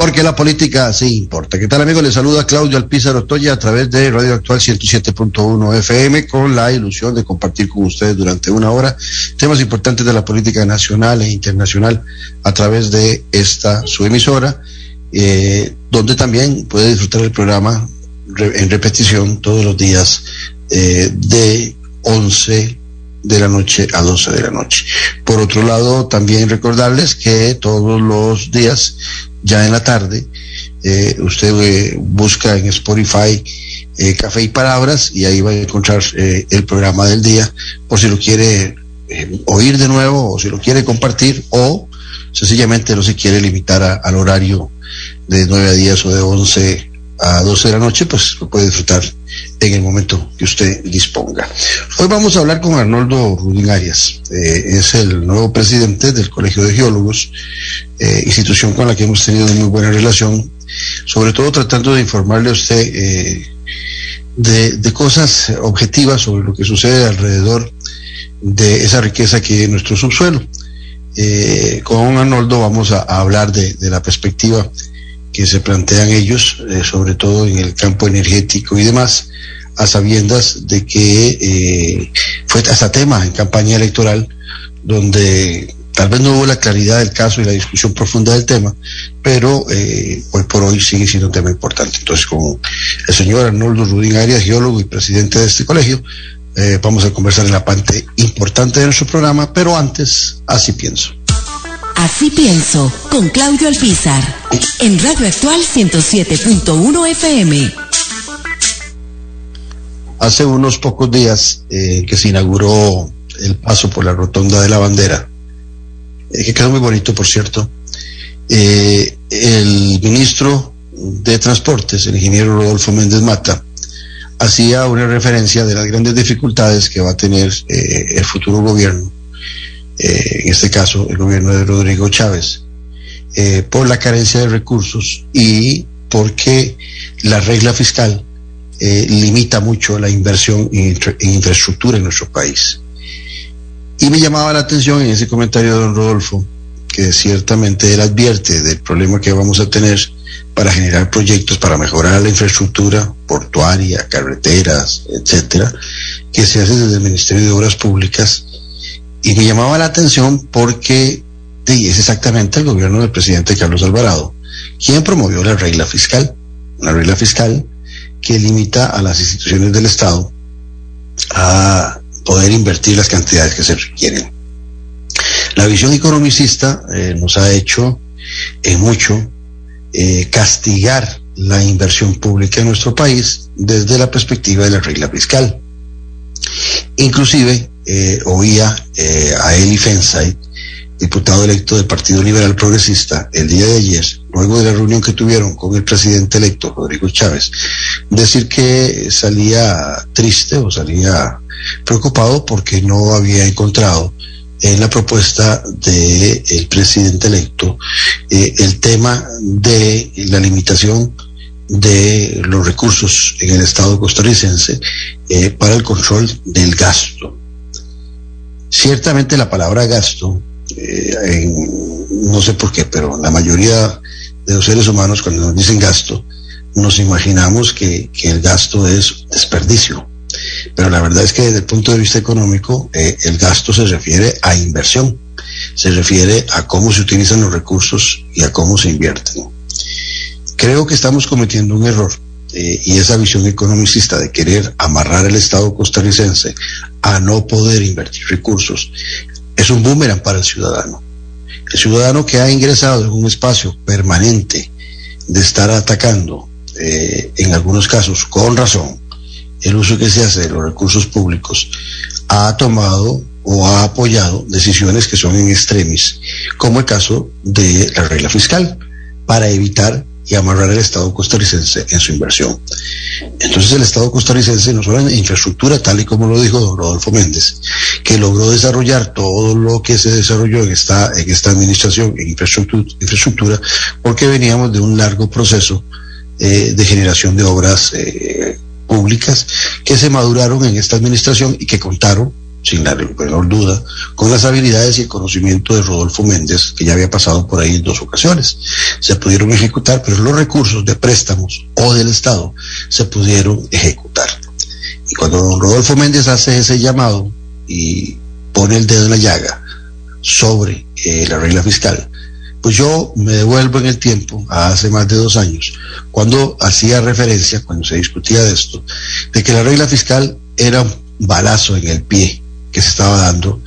Porque la política sí importa. ¿Qué tal amigos? Les saluda Claudio Alpizar Otoya a través de Radio Actual 107.1 FM con la ilusión de compartir con ustedes durante una hora temas importantes de la política nacional e internacional a través de esta su emisora, eh, donde también puede disfrutar el programa en repetición todos los días eh, de 11 de la noche a 12 de la noche. Por otro lado, también recordarles que todos los días ya en la tarde. Eh, usted eh, busca en Spotify eh, Café y Palabras y ahí va a encontrar el programa del día por si lo quiere oír de nuevo o si lo quiere compartir o sencillamente no se quiere limitar al horario de 9 a 10 o de 11 a 12 de la noche, pues lo puede disfrutar en el momento que usted disponga. Hoy vamos a hablar con Arnoldo Arias, eh, es el nuevo presidente del Colegio de Geólogos, eh, institución con la que hemos tenido muy buena relación, sobre todo tratando de informarle a usted eh, de, cosas objetivas sobre lo que sucede alrededor de esa riqueza que en nuestro subsuelo. con Arnoldo vamos a, hablar de la perspectiva que se plantean ellos, eh, sobre todo en el campo energético y demás, a sabiendas de que eh, fue hasta tema en campaña electoral donde tal vez no hubo la claridad del caso y la discusión profunda del tema, pero eh, hoy por hoy sigue siendo un tema importante. Entonces, con el señor Arnoldo Rudín Arias, geólogo y presidente de este colegio, vamos a conversar en la parte importante de nuestro programa, pero antes, así pienso. Así pienso, con Claudio Alpizar, en Radio Actual 107.1 FM. Hace unos pocos días eh, que se inauguró el paso por la rotonda de la bandera, eh, que quedó muy bonito, por cierto, eh, el ministro de Transportes, el ingeniero Rodolfo Méndez Mata, hacía una referencia de las grandes dificultades que va a tener el futuro gobierno eh, en este caso el gobierno de Rodrigo Chávez, eh, por la carencia de recursos y porque la regla fiscal eh, limita mucho la inversión en, infraestructura en nuestro país. Y me llamaba la atención en ese comentario de don Rodolfo que ciertamente él advierte del problema que vamos a tener para generar proyectos para mejorar la infraestructura portuaria, carreteras, etcétera, que se hace desde el Ministerio de Obras Públicas y me llamaba la atención porque es exactamente el gobierno del presidente Carlos Alvarado quien promovió la regla fiscal, una regla fiscal que limita a las instituciones del Estado a poder invertir las cantidades que se requieren. La visión economicista eh, nos ha hecho en mucho eh, castigar la inversión pública en nuestro país desde la perspectiva de la regla fiscal. Inclusive eh, oía eh, a Eli Fensay, diputado electo del Partido Liberal Progresista, el día de ayer, luego de la reunión que tuvieron con el presidente electo, Rodrigo Chávez, decir que salía triste o salía preocupado porque no había encontrado en la propuesta del presidente electo eh, el tema de la limitación de los recursos en el Estado costarricense para el control del gasto. Ciertamente la palabra gasto, eh, no sé por qué, pero la mayoría de los seres humanos cuando nos dicen gasto, nos imaginamos que, el gasto es desperdicio. Pero la verdad es que desde el punto de vista económico, eh, el gasto se refiere a inversión, se refiere a cómo se utilizan los recursos y a cómo se invierten. Creo que estamos cometiendo un error eh, y esa visión economicista de querer amarrar el Estado costarricense a no poder invertir recursos es un boomerang para el ciudadano. El ciudadano que ha ingresado en un espacio permanente de estar atacando, eh, en algunos casos con razón, el uso que se hace de los recursos públicos, ha tomado o ha apoyado decisiones que son en extremis, como el caso de la regla fiscal, para evitar y amarrar el Estado costarricense en su inversión. Entonces el Estado costarricense no solo en infraestructura, tal y como lo dijo don Rodolfo Méndez, que logró desarrollar todo lo que se desarrolló en esta, en esta administración, en infraestructura, porque veníamos de un largo proceso eh, de generación de obras eh, públicas que se maduraron en esta administración y que contaron sin la menor duda, con las habilidades y el conocimiento de Rodolfo Méndez, que ya había pasado por ahí en dos ocasiones. Se pudieron ejecutar, pero los recursos de préstamos o del Estado se pudieron ejecutar. Y cuando don Rodolfo Méndez hace ese llamado y pone el dedo en la llaga sobre eh, la regla fiscal, pues yo me devuelvo en el tiempo, a hace más de dos años, cuando hacía referencia, cuando se discutía de esto, de que la regla fiscal era un balazo en el pie que se estaba dando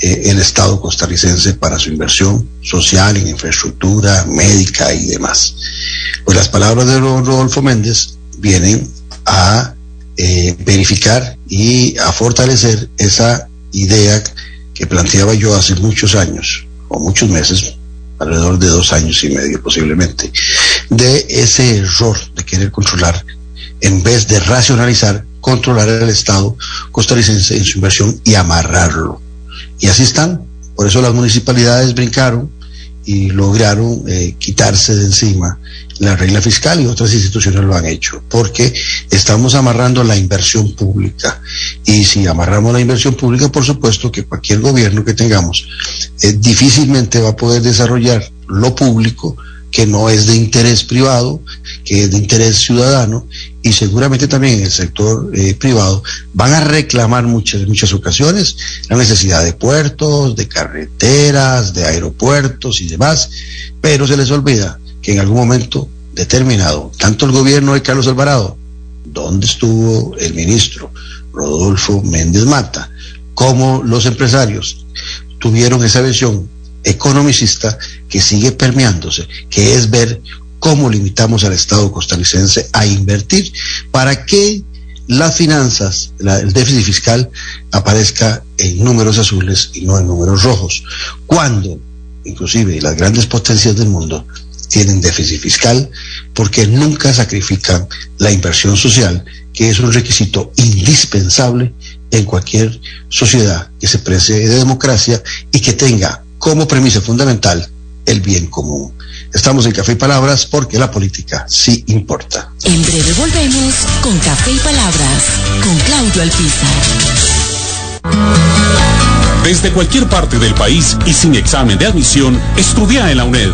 eh, el Estado costarricense para su inversión social en infraestructura médica y demás. Pues las palabras de Rodolfo Méndez vienen a eh, verificar y a fortalecer esa idea que planteaba yo hace muchos años o muchos meses, alrededor de dos años y medio posiblemente, de ese error de querer controlar en vez de racionalizar controlar el Estado costarricense en su inversión y amarrarlo. Y así están. Por eso las municipalidades brincaron y lograron eh, quitarse de encima la regla fiscal y otras instituciones lo han hecho, porque estamos amarrando la inversión pública. Y si amarramos la inversión pública, por supuesto que cualquier gobierno que tengamos eh, difícilmente va a poder desarrollar lo público que no es de interés privado, que es de interés ciudadano, y seguramente también en el sector eh, privado van a reclamar muchas, muchas ocasiones la necesidad de puertos, de carreteras, de aeropuertos y demás, pero se les olvida que en algún momento determinado, tanto el gobierno de Carlos Alvarado, donde estuvo el ministro Rodolfo Méndez Mata, como los empresarios tuvieron esa visión economicista que sigue permeándose, que es ver cómo limitamos al Estado costarricense a invertir para que las finanzas, el déficit fiscal aparezca en números azules y no en números rojos. Cuando, inclusive, las grandes potencias del mundo tienen déficit fiscal porque nunca sacrifican la inversión social, que es un requisito indispensable en cualquier sociedad que se precie de democracia y que tenga como premisa fundamental el bien común. Estamos en Café y Palabras porque la política sí importa. En breve volvemos con Café y Palabras con Claudio Alpizar. Desde cualquier parte del país y sin examen de admisión, estudia en la UNED.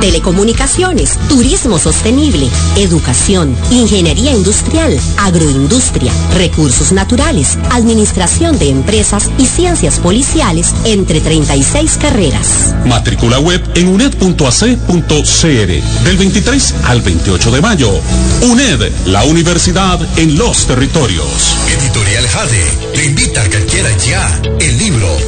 Telecomunicaciones, turismo sostenible, educación, ingeniería industrial, agroindustria, recursos naturales, administración de empresas y ciencias policiales, entre 36 carreras. Matrícula web en uned.ac.cr del 23 al 28 de mayo. UNED, la universidad en los territorios. Editorial Jade te invita a que adquiera ya el libro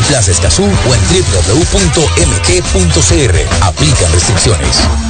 Multiplaza Escazú o en www.mg.cr. Aplican restricciones.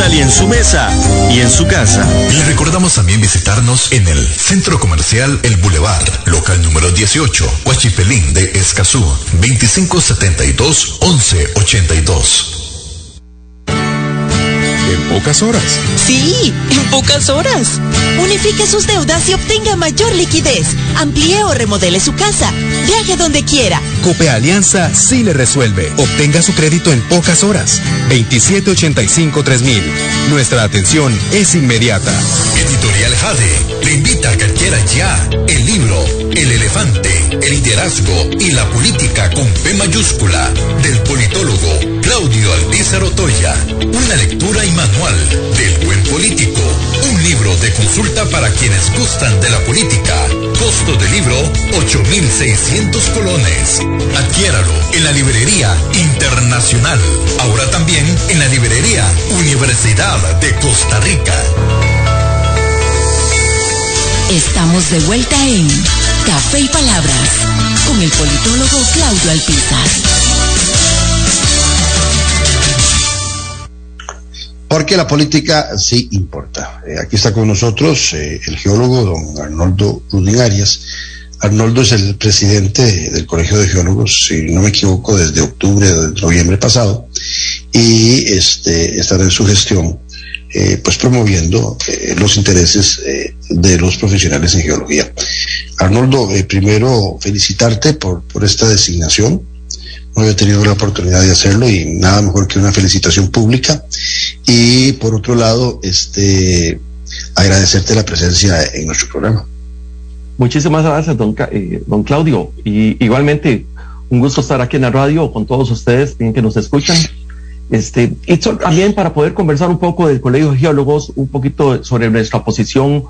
Italia en su mesa y en su casa. Le recordamos también visitarnos en el Centro Comercial El Boulevard, local número 18, Huachipelín de Escazú, 2572-1182 en pocas horas. Sí, en pocas horas. Unifique sus deudas y obtenga mayor liquidez. Amplíe o remodele su casa. Viaje donde quiera. Cope Alianza sí le resuelve. Obtenga su crédito en pocas horas. 2785-3000. Nuestra atención es inmediata. Editorial Jade le invita a que adquiera ya el libro El elefante, el liderazgo y la política con P mayúscula del politólogo Claudio Alpizar Otoya. Una lectura y manual del buen político. Un libro de consulta para quienes gustan de la política. Costo del libro 8,600 colones. Adquiéralo en la librería internacional. Ahora también en la librería Universidad de Costa Rica. Estamos de vuelta en Café y Palabras con el politólogo Claudio Alpizar. Porque la política sí importa. Eh, aquí está con nosotros eh, el geólogo don Arnoldo Rudin Arias. Arnoldo es el presidente del Colegio de Geólogos, si no me equivoco, desde octubre o de noviembre pasado, y este, estará en su gestión, eh, pues promoviendo los intereses de los profesionales en geología. Arnoldo, primero felicitarte por, por esta designación no había tenido la oportunidad de hacerlo y nada mejor que una felicitación pública. Y por otro lado, este agradecerte la presencia en nuestro programa. Muchísimas gracias, don, eh, don Claudio. Y igualmente, un gusto estar aquí en la radio con todos ustedes que nos escuchan. Este, y también para poder conversar un poco del Colegio de Geólogos, un poquito sobre nuestra posición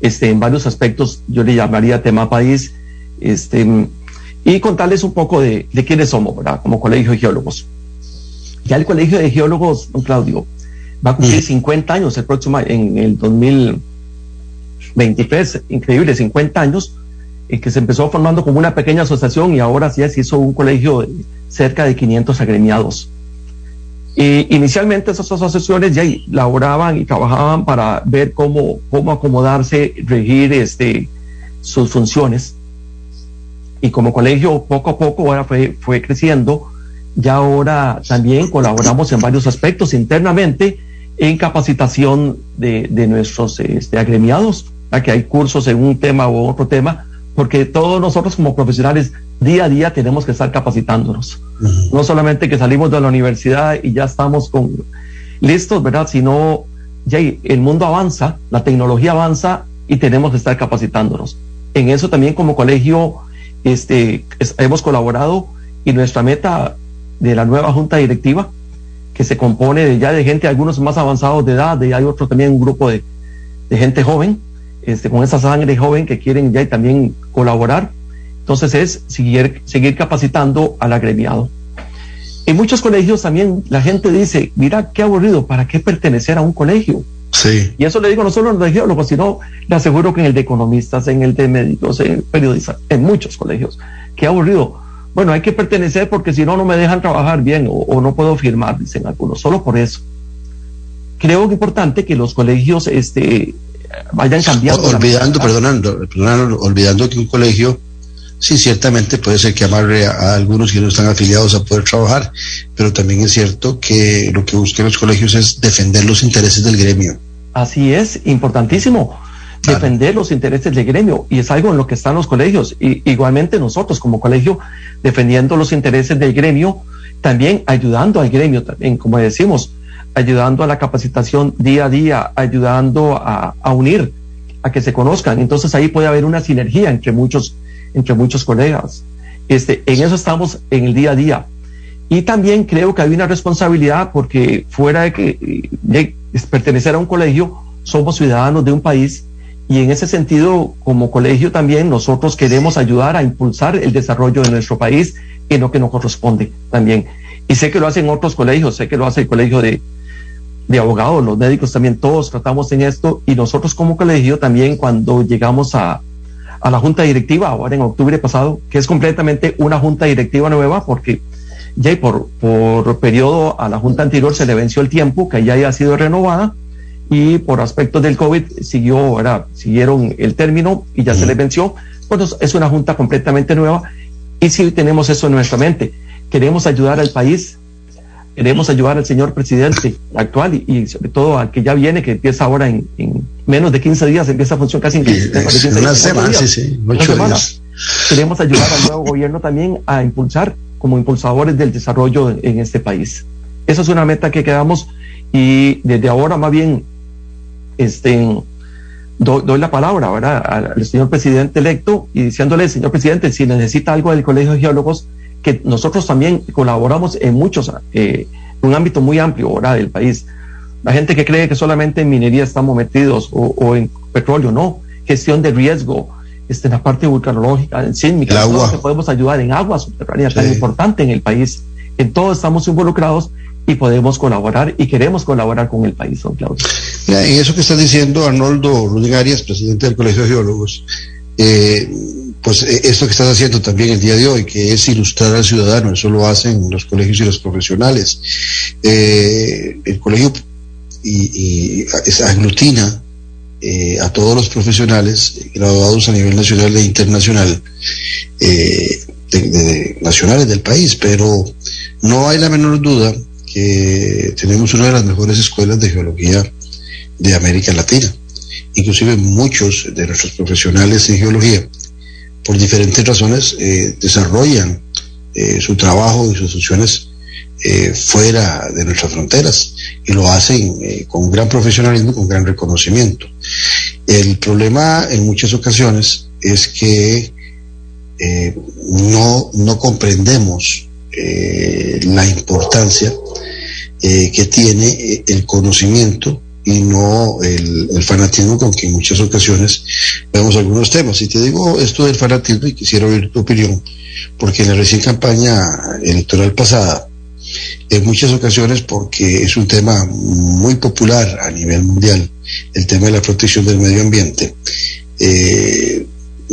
este, en varios aspectos, yo le llamaría tema país. Este, y contarles un poco de, quiénes somos, ¿verdad? Como Colegio de Geólogos. Ya el Colegio de Geólogos, don Claudio, va a cumplir 50 años el próximo, en el 2023, increíble, 50 años, y que se empezó formando como una pequeña asociación y ahora sí se hizo un colegio de cerca de 500 agremiados. Y inicialmente esas asociaciones ya laboraban y trabajaban para ver cómo, cómo acomodarse, regir este, sus funciones y como colegio poco a poco ahora fue, fue creciendo. Ya ahora también colaboramos en varios aspectos internamente en capacitación de, de nuestros este, agremiados, a que hay cursos en un tema u otro tema, porque todos nosotros como profesionales día a día tenemos que estar capacitándonos. No solamente que salimos de la universidad y ya estamos con listos, ¿verdad? Sino ya el mundo avanza, la tecnología avanza y tenemos que estar capacitándonos. En eso también como colegio este, hemos colaborado y nuestra meta de la nueva junta directiva, que se compone de ya de gente, algunos más avanzados de edad, y hay otro también un grupo de, de gente joven, este, con esa sangre joven que quieren ya también colaborar. Entonces es seguir, seguir capacitando al agremiado. En muchos colegios también la gente dice, mira, qué aburrido, ¿para qué pertenecer a un colegio? Sí. Y eso le digo no solo en los geólogos, sino le aseguro que en el de economistas, en el de médicos, en periodistas, en muchos colegios. Qué aburrido. Bueno, hay que pertenecer porque si no, no me dejan trabajar bien o, no puedo firmar, dicen algunos, solo por eso. Creo que es importante que los colegios este, vayan cambiando. olvidando, perdonando, perdonando, olvidando que un colegio Sí, ciertamente puede ser que amarre a, algunos que no están afiliados a poder trabajar, pero también es cierto que lo que buscan los colegios es defender los intereses del gremio. Así es, importantísimo. Defender los intereses del gremio y es algo en lo que están los colegios. Y, igualmente nosotros como colegio defendiendo los intereses del gremio, también ayudando al gremio, también, como decimos, ayudando a la capacitación día a día, ayudando a, a unir, a que se conozcan. Entonces ahí puede haber una sinergia entre muchos entre muchos colegas. Este, en eso estamos en el día a día. Y también creo que hay una responsabilidad porque fuera de que de pertenecer a un colegio, somos ciudadanos de un país y en ese sentido, como colegio también, nosotros queremos ayudar a impulsar el desarrollo de nuestro país en lo que nos corresponde también. Y sé que lo hacen otros colegios, sé que lo hace el colegio de, de abogados, los médicos también, todos tratamos en esto y nosotros como colegio también cuando llegamos a, a la junta directiva ahora en octubre pasado, que es completamente una junta directiva nueva porque ya por, por periodo a la junta anterior se le venció el tiempo, que ya haya sido renovada y por aspectos del COVID siguió, ahora siguieron el término y ya se le venció. Bueno, es una junta completamente nueva y si tenemos eso en nuestra mente. Queremos ayudar al país, queremos ayudar al señor presidente actual y, sobre todo al que ya viene, que empieza ahora en, menos de 15 días, empieza a funcionar casi en 15, días, Queremos ayudar al nuevo gobierno también a impulsar como impulsadores del desarrollo en este país. Esa es una meta que quedamos y desde ahora más bien este, doy, la palabra ¿verdad? al señor presidente electo y diciéndole, señor presidente, si necesita algo del Colegio de Geólogos, que nosotros también colaboramos en muchos, eh, un ámbito muy amplio ¿verdad? del país. La gente que cree que solamente en minería estamos metidos o, en petróleo, no, gestión de riesgo, este, en la parte vulcanológica, en sísmica, que podemos ayudar en agua subterránea tan importante en el país. En todo estamos involucrados y podemos colaborar y queremos colaborar con el país, don Claudio. en eso que está diciendo Arnoldo Arias, presidente del Colegio de Geólogos, eh, pues eh, esto que estás haciendo también el día de hoy, que es ilustrar al ciudadano, eso lo hacen los colegios y los profesionales. Eh, el colegio y, y aglutina a todos los profesionales graduados a nivel nacional e internacional, nacionales del país, pero no hay la menor duda tenemos una de las mejores escuelas de geología de América Latina. Inclusive muchos de nuestros profesionales en geología, por diferentes razones, eh, desarrollan eh, su trabajo y sus funciones eh, fuera de nuestras fronteras y lo hacen con gran profesionalismo, con gran reconocimiento. El problema en muchas ocasiones es que no, no comprendemos la importancia eh, que tiene eh, el conocimiento y no el, fanatismo con que en muchas ocasiones vemos algunos temas. Y te digo esto del fanatismo y quisiera oír tu opinión, porque en la recién campaña electoral pasada, en muchas ocasiones, porque es un tema muy popular a nivel mundial, el tema de la protección del medio ambiente, eh,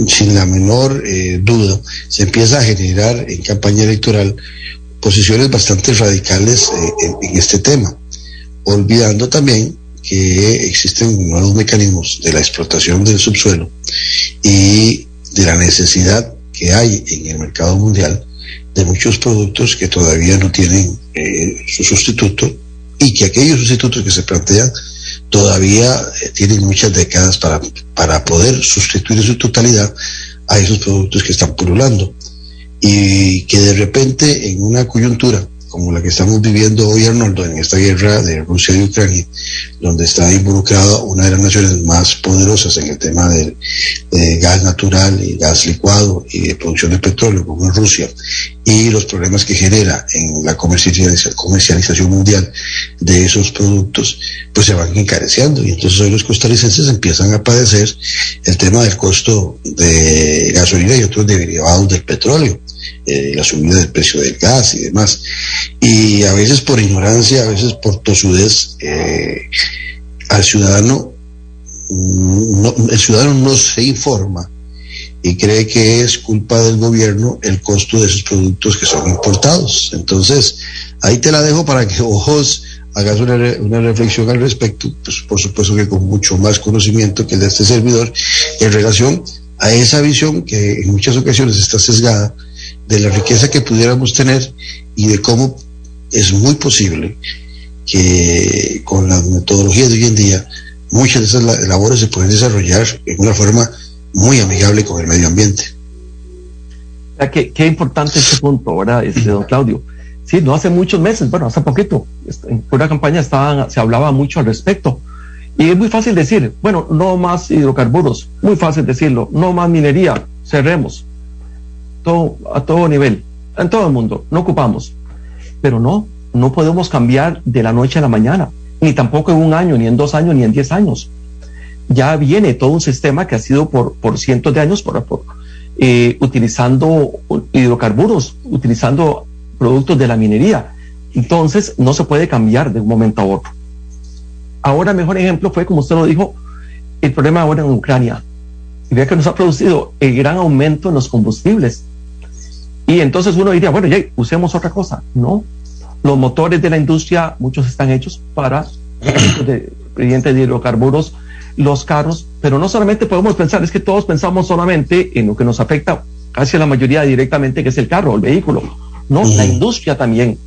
sin la menor duda, se empieza a generar en campaña electoral posiciones bastante radicales eh, en, este tema, olvidando también que existen nuevos mecanismos de la explotación del subsuelo y de la necesidad que hay en el mercado mundial de muchos productos que todavía no tienen eh, su sustituto y que aquellos sustitutos que se plantean todavía eh, tienen muchas décadas para, para poder sustituir en su totalidad a esos productos que están pululando. Y que de repente en una coyuntura como la que estamos viviendo hoy, Arnoldo, en esta guerra de Rusia y Ucrania, donde está involucrada una de las naciones más poderosas en el tema del de gas natural y gas licuado y de producción de petróleo, como es Rusia, y los problemas que genera en la comercialización mundial de esos productos, pues se van encareciendo. Y entonces hoy los costarricenses empiezan a padecer el tema del costo de gasolina y otros derivados del petróleo eh, la subida del precio del gas y demás. Y a veces por ignorancia, a veces por tosudez, eh, al ciudadano, no, el ciudadano no se informa y cree que es culpa del gobierno el costo de esos productos que son importados. Entonces, ahí te la dejo para que vos hagas una, una, reflexión al respecto, pues por supuesto que con mucho más conocimiento que el de este servidor, en relación a esa visión que en muchas ocasiones está sesgada de la riqueza que pudiéramos tener y de cómo es muy posible que con las metodologías de hoy en día muchas de esas labores se pueden desarrollar en una forma muy amigable con el medio ambiente. Qué, importante este punto, ¿verdad, este, don Claudio? Sí, no hace muchos meses, bueno, hace poquito, este, en una campaña estaban, se hablaba mucho al respecto. Y es muy fácil decir, bueno, no más hidrocarburos, muy fácil decirlo, no más minería, cerremos todo, a todo nivel, en todo el mundo, no ocupamos. Pero no, no podemos cambiar de la noche a la mañana, ni tampoco en un año, ni en dos años, ni en diez años. Ya viene todo un sistema que ha sido por, por cientos de años por, eh, utilizando hidrocarburos, utilizando productos de la minería. Entonces, no se puede cambiar de un momento a otro. Ahora, mejor ejemplo fue, como usted lo dijo, el problema ahora en Ucrania. y vea que nos ha producido el gran aumento en los combustibles. Y entonces uno diría, bueno, ya usemos otra cosa. No, los motores de la industria, muchos están hechos para de, de hidrocarburos, los carros, pero no solamente podemos pensar, es que todos pensamos solamente en lo que nos afecta casi a la mayoría directamente, que es el carro, el vehículo. No, la industria también.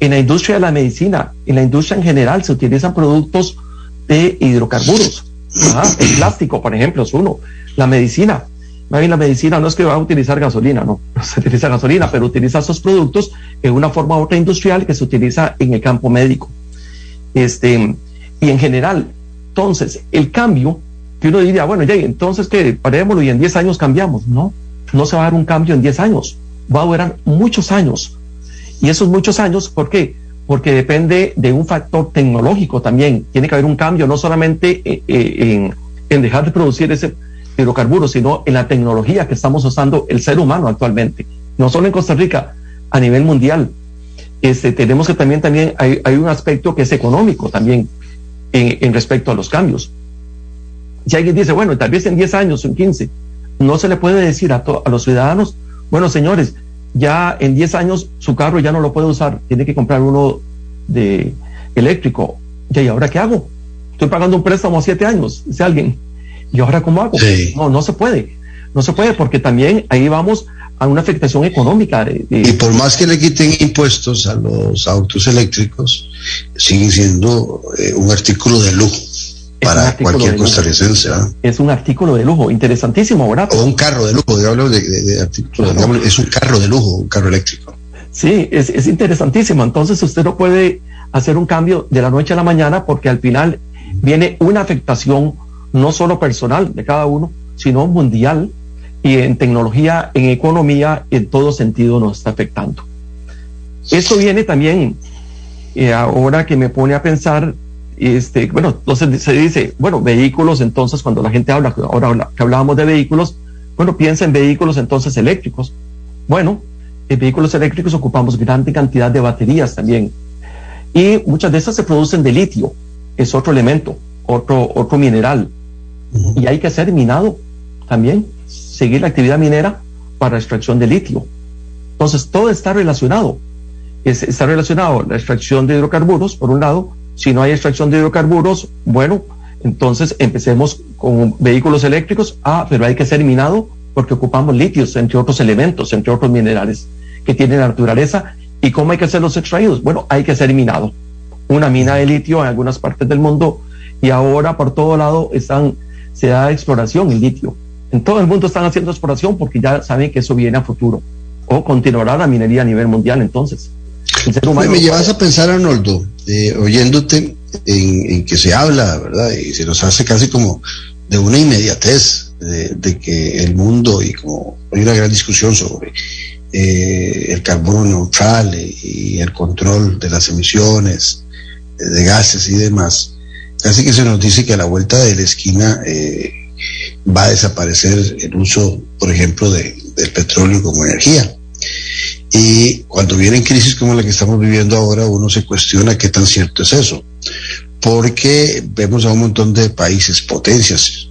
En la industria de la medicina, en la industria en general, se utilizan productos de hidrocarburos. El plástico, por ejemplo, es uno. La medicina. La medicina no es que va a utilizar gasolina, no, no se utiliza gasolina, pero utiliza esos productos en una forma u otra industrial que se utiliza en el campo médico. Este, y en general, entonces, el cambio, que uno diría, bueno, ya, entonces que parémoslo y en 10 años cambiamos. No, no se va a dar un cambio en 10 años, va a durar muchos años. Y esos muchos años, ¿por qué? Porque depende de un factor tecnológico también. Tiene que haber un cambio no solamente eh, eh, en, en dejar de producir ese hidrocarburos, sino en la tecnología que estamos usando el ser humano actualmente. No solo en Costa Rica, a nivel mundial. Este, tenemos que también, también hay, hay un aspecto que es económico también en, en respecto a los cambios. Si alguien dice, bueno, tal vez en 10 años, en 15, no se le puede decir a, a los ciudadanos, bueno, señores, ya en 10 años su carro ya no lo puede usar, tiene que comprar uno de eléctrico. ¿Y ahora qué hago? Estoy pagando un préstamo a 7 años, dice alguien. ¿Y ahora cómo hago? No, no se puede. No se puede porque también ahí vamos a una afectación económica. Y por más que le quiten impuestos a los autos eléctricos, sigue siendo eh, un artículo de lujo para cualquier costarricense. Es un artículo de lujo, interesantísimo, ¿verdad? O un carro de lujo, digamos, de, de, artículo, digamos, es un carro de lujo, un carro eléctrico. Sí, es, es interesantísimo. Entonces usted no puede hacer un cambio de la noche a la mañana porque al final viene una afectación no solo personal de cada uno, sino mundial y en tecnología, en economía, en todo sentido nos está afectando. Esto viene también, eh, ahora que me pone a pensar, este, bueno, entonces se dice, bueno, vehículos, entonces cuando la gente habla, ahora que hablábamos de vehículos, bueno, piensa en vehículos entonces eléctricos. Bueno, en vehículos eléctricos ocupamos grande cantidad de baterías también. Y muchas de esas se producen de litio, es otro elemento, otro, otro mineral. Y hay que hacer minado también, seguir la actividad minera para extracción de litio. Entonces, todo está relacionado. Es, está relacionado la extracción de hidrocarburos, por un lado. Si no hay extracción de hidrocarburos, bueno, entonces empecemos con vehículos eléctricos. Ah, pero hay que ser minado porque ocupamos litios, entre otros elementos, entre otros minerales que tienen la naturaleza. ¿Y cómo hay que hacer los extraídos? Bueno, hay que ser minado. Una mina de litio en algunas partes del mundo y ahora por todo lado están se da exploración en litio. En todo el mundo están haciendo exploración porque ya saben que eso viene a futuro. O continuará la minería a nivel mundial entonces. me llevas a pensar, Arnoldo, eh, oyéndote en, que se habla, ¿verdad? Y se nos hace casi como de una inmediatez de, que el mundo, y como hay una gran discusión sobre eh, el carbono neutral y el control de las emisiones de gases y demás, Así que se nos dice que a la vuelta de la esquina eh, va a desaparecer el uso, por ejemplo, de, del petróleo como energía. Y cuando vienen crisis como la que estamos viviendo ahora, uno se cuestiona qué tan cierto es eso. Porque vemos a un montón de países, potencias,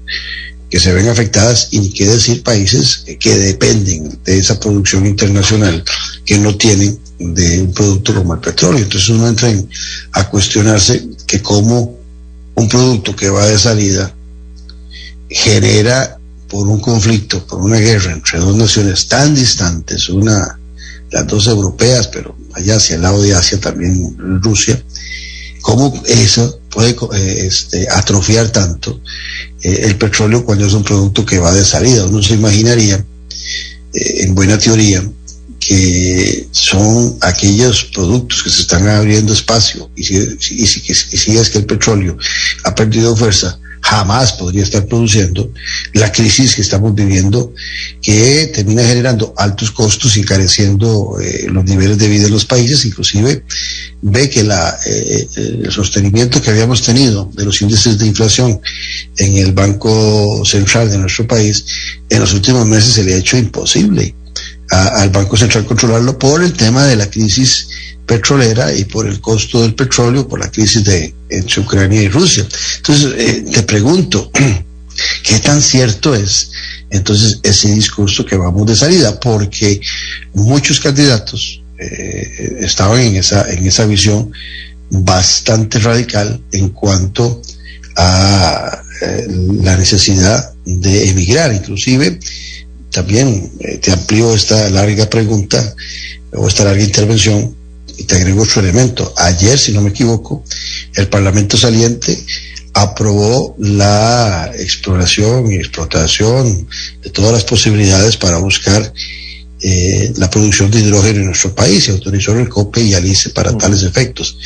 que se ven afectadas y qué decir países que dependen de esa producción internacional que no tienen de un producto como el petróleo. Entonces uno entra a cuestionarse que cómo un producto que va de salida genera por un conflicto, por una guerra entre dos naciones tan distantes, una, las dos europeas, pero allá hacia el lado de Asia también Rusia, cómo eso puede eh, este, atrofiar tanto eh, el petróleo cuando es un producto que va de salida. Uno se imaginaría, eh, en buena teoría, que son aquellos productos que se están abriendo espacio y si, y si, es que el petróleo ha perdido fuerza, jamás podría estar produciendo la crisis que estamos viviendo que termina generando altos costos y encareciendo eh, los niveles de vida de los países, inclusive ve que la, eh, el sostenimiento que habíamos tenido de los índices de inflación en el Banco Central de nuestro país en los últimos meses se le ha hecho imposible al Banco Central controlarlo por el tema de la crisis petrolera y por el costo del petróleo, por la crisis de entre Ucrania y Rusia. Entonces, eh, te pregunto, ¿Qué tan cierto es entonces ese discurso que vamos de salida? Porque muchos candidatos eh, estaban en esa, en esa visión bastante radical en cuanto a eh, la necesidad de emigrar. Inclusive, también eh, te amplío esta larga pregunta o esta larga intervención y te agrego otro elemento. Ayer, si no me equivoco, el Parlamento saliente aprobó la exploración y explotación de todas las posibilidades para buscar eh, la producción de hidrógeno en nuestro país y autorizó el COPE y ALICE para tales efectos.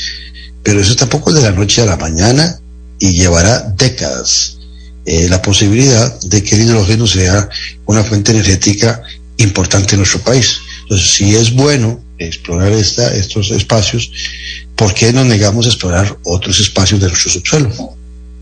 Pero eso tampoco es de la noche a la mañana y llevará décadas eh, la posibilidad de que el hidrógeno sea una fuente energética importante en nuestro país. Entonces, si es bueno explorar esta, estos espacios, ¿por qué nos negamos a explorar otros espacios de nuestro subsuelo?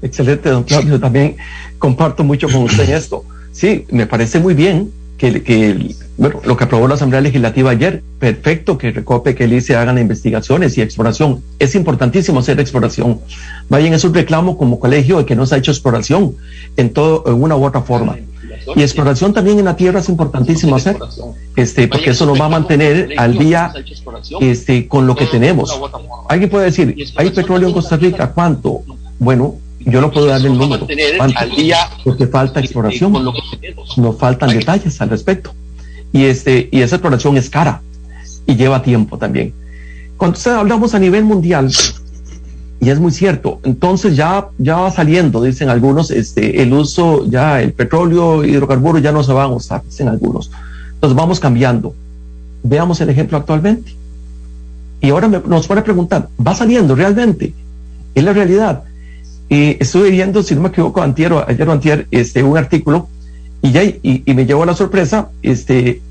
Excelente, don Claudio. También comparto mucho con usted esto. Sí, me parece muy bien que, que bueno, lo que aprobó la Asamblea Legislativa ayer, perfecto que Recope, que el ICE hagan investigaciones y exploración. Es importantísimo hacer exploración. Vayan, es un reclamo como colegio de que no se ha hecho exploración en todo, en una u otra forma. Y exploración también en la tierra es importantísimo hacer, este, porque eso nos va a mantener al día este, con lo que tenemos. Alguien puede decir, ¿hay petróleo en Costa Rica? ¿Cuánto? Bueno, yo no puedo darle el número. ¿Cuánto? Porque falta exploración. Nos faltan detalles al respecto. Y, este, y esa exploración es cara y lleva tiempo también. Cuando hablamos a nivel mundial, y es muy cierto. Entonces ya, ya va saliendo, dicen algunos, este, el uso, ya el petróleo, hidrocarburos ya no se van a usar, dicen algunos. Entonces vamos cambiando. Veamos el ejemplo actualmente. Y ahora nos pone a preguntar, ¿va saliendo realmente? ¿Es la realidad? Y estuve viendo, si no me equivoco, antier ayer o antier, este, un artículo y, ya, y, y me llevó la sorpresa, este,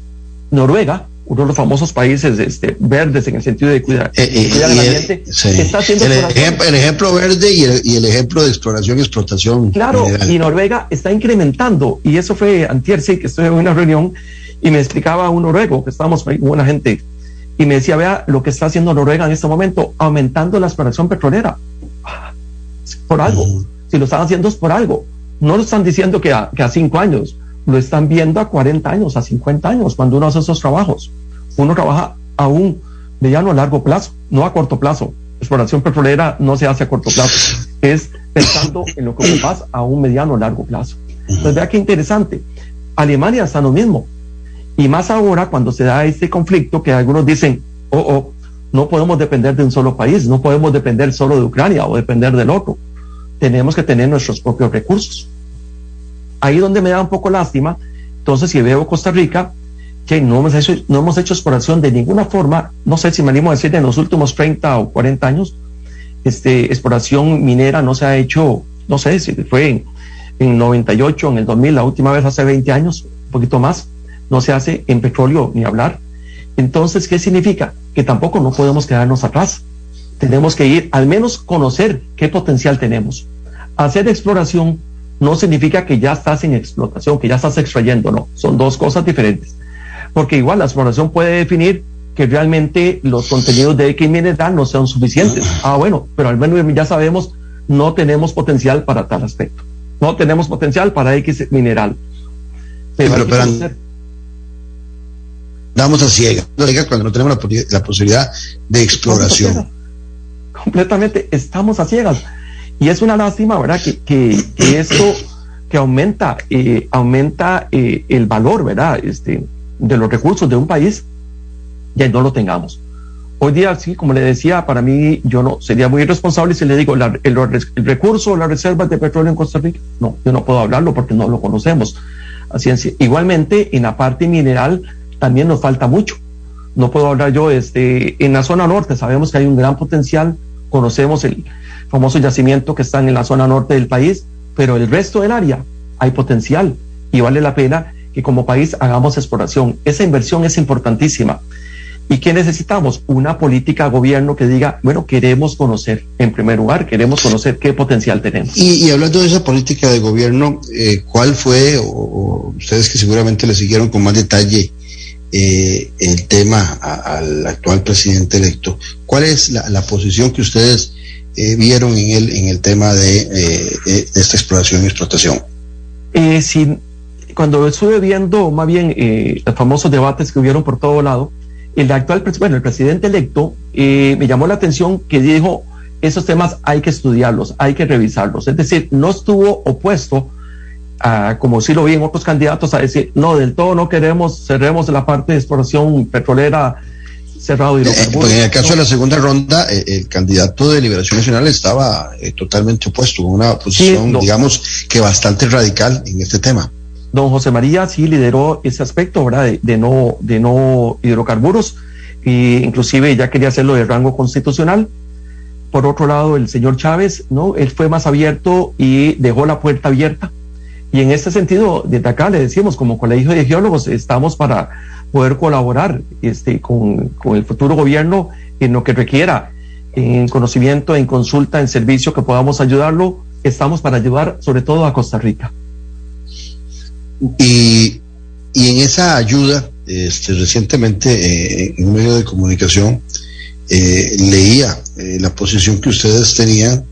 Noruega, uno de los famosos países este, verdes en el sentido de cuidar, eh, eh, cuidar el ambiente, está haciendo el, ejemplo, el ejemplo verde y el, y el, ejemplo de exploración y explotación. Claro, y Noruega está incrementando, y eso fue antier, sí, que estoy en una reunión y me explicaba un noruego, que estábamos con buena gente, y me decía, vea lo que está haciendo Noruega en este momento, aumentando la exploración petrolera. Por algo. Uh -huh. Si lo están haciendo es por algo. No lo están diciendo que a, que a cinco años, lo están viendo a 40 años, a 50 años, cuando uno hace esos trabajos. Uno trabaja a un mediano a largo plazo, no a corto plazo. Exploración petrolera no se hace a corto plazo, es pensando en lo que pasa a un mediano a largo plazo. Entonces, vea qué interesante. Alemania está lo mismo. Y más ahora cuando se da este conflicto que algunos dicen, oh, oh, no podemos depender de un solo país, no podemos depender solo de Ucrania o depender del otro. Tenemos que tener nuestros propios recursos ahí donde me da un poco lástima. Entonces, si veo Costa Rica, que no hemos hecho, no hemos hecho exploración de ninguna forma, no sé si me animo a decir en los últimos 30 o 40 años, este, exploración minera no se ha hecho, no sé si fue en, en 98, en el 2000, la última vez hace 20 años, un poquito más, no se hace en petróleo ni hablar. Entonces, ¿qué significa? Que tampoco no podemos quedarnos atrás. Tenemos que ir, al menos conocer qué potencial tenemos. Hacer exploración no significa que ya estás en explotación, que ya estás extrayendo, no, son dos cosas diferentes. Porque igual la exploración puede definir que realmente los contenidos de X mineral no sean suficientes. Ah, bueno, pero al menos ya sabemos, no tenemos potencial para tal aspecto. No tenemos potencial para X mineral. Pero, pero, pero damos a ciegas cuando no tenemos la, la posibilidad de exploración. Completamente, estamos a ciegas. Y es una lástima, ¿verdad? Que, que, que esto que aumenta, eh, aumenta eh, el valor, ¿verdad? Este, de los recursos de un país, ya no lo tengamos. Hoy día, sí, como le decía, para mí yo no sería muy irresponsable si le digo la, el, el, recurso, las reservas de petróleo en Costa Rica. No, yo no puedo hablarlo porque no lo conocemos. Así es, igualmente, en la parte mineral también nos falta mucho. No puedo hablar yo, este, en la zona norte sabemos que hay un gran potencial, conocemos el, famoso yacimiento que están en la zona norte del país, pero el resto del área hay potencial y vale la pena que como país hagamos exploración. Esa inversión es importantísima. ¿Y qué necesitamos? Una política de gobierno que diga, bueno, queremos conocer, en primer lugar, queremos conocer qué potencial tenemos. Y, hablando de esa política de gobierno, eh, ¿cuál fue, o, ustedes que seguramente le siguieron con más detalle eh, el tema al actual presidente electo, cuál es la, posición que ustedes eh, vieron en el, en el tema de, eh, de esta exploración y explotación? Eh, si, cuando estuve viendo más bien eh, los famosos debates que hubieron por todo lado, el actual, bueno, el presidente electo eh, me llamó la atención que dijo, esos temas hay que estudiarlos, hay que revisarlos. Es decir, no estuvo opuesto a, como sí lo vi en otros candidatos, a decir, no, del todo no queremos, cerremos la parte de exploración petrolera cerrado eh, pues en el caso de la segunda ronda, eh, el candidato de Liberación Nacional estaba eh, totalmente opuesto, con una posición, digamos, que bastante radical en este tema. Don José María sí lideró ese aspecto, ¿verdad? De, no, de no hidrocarburos, e inclusive ya quería hacerlo de rango constitucional. Por otro lado, el señor Chávez, ¿no? Él fue más abierto y dejó la puerta abierta. Y en este sentido, desde acá le decimos, como colegio de geólogos, estamos para poder colaborar este, con, con el futuro gobierno en lo que requiera, en conocimiento, en consulta, en servicio, que podamos ayudarlo. Estamos para ayudar sobre todo a Costa Rica. Y, y en esa ayuda, este, recientemente eh, en un medio de comunicación eh, leía eh, la posición que ustedes tenían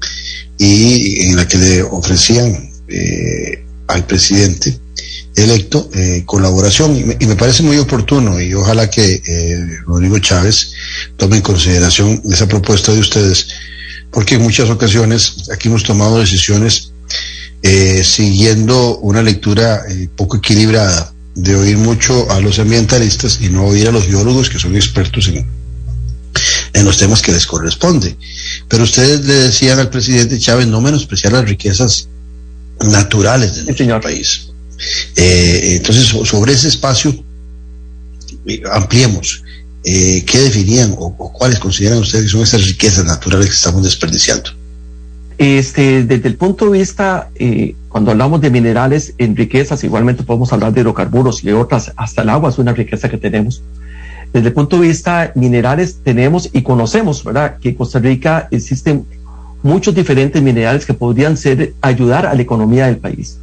y en la que le ofrecían al presidente electo eh, colaboración y me, parece muy oportuno y ojalá que eh, Rodrigo Chávez tome en consideración esa propuesta de ustedes porque en muchas ocasiones aquí hemos tomado decisiones eh, siguiendo una lectura poco equilibrada de oír mucho a los ambientalistas y no oír a los biólogos que son expertos en, en los temas que les corresponde. Pero ustedes le decían al presidente Chávez no menospreciar las riquezas naturales de nuestro país. Eh, entonces, sobre ese espacio, eh, ampliemos. Eh, ¿Qué definían o, cuáles consideran ustedes que son esas riquezas naturales que estamos desperdiciando? Este, desde el punto de vista, cuando hablamos de minerales en riquezas, igualmente podemos hablar de hidrocarburos y otras, hasta el agua es una riqueza que tenemos. Desde el punto de vista minerales, tenemos y conocemos, ¿verdad?, que en Costa Rica existen muchos diferentes minerales que podrían ser ayudar a la economía del país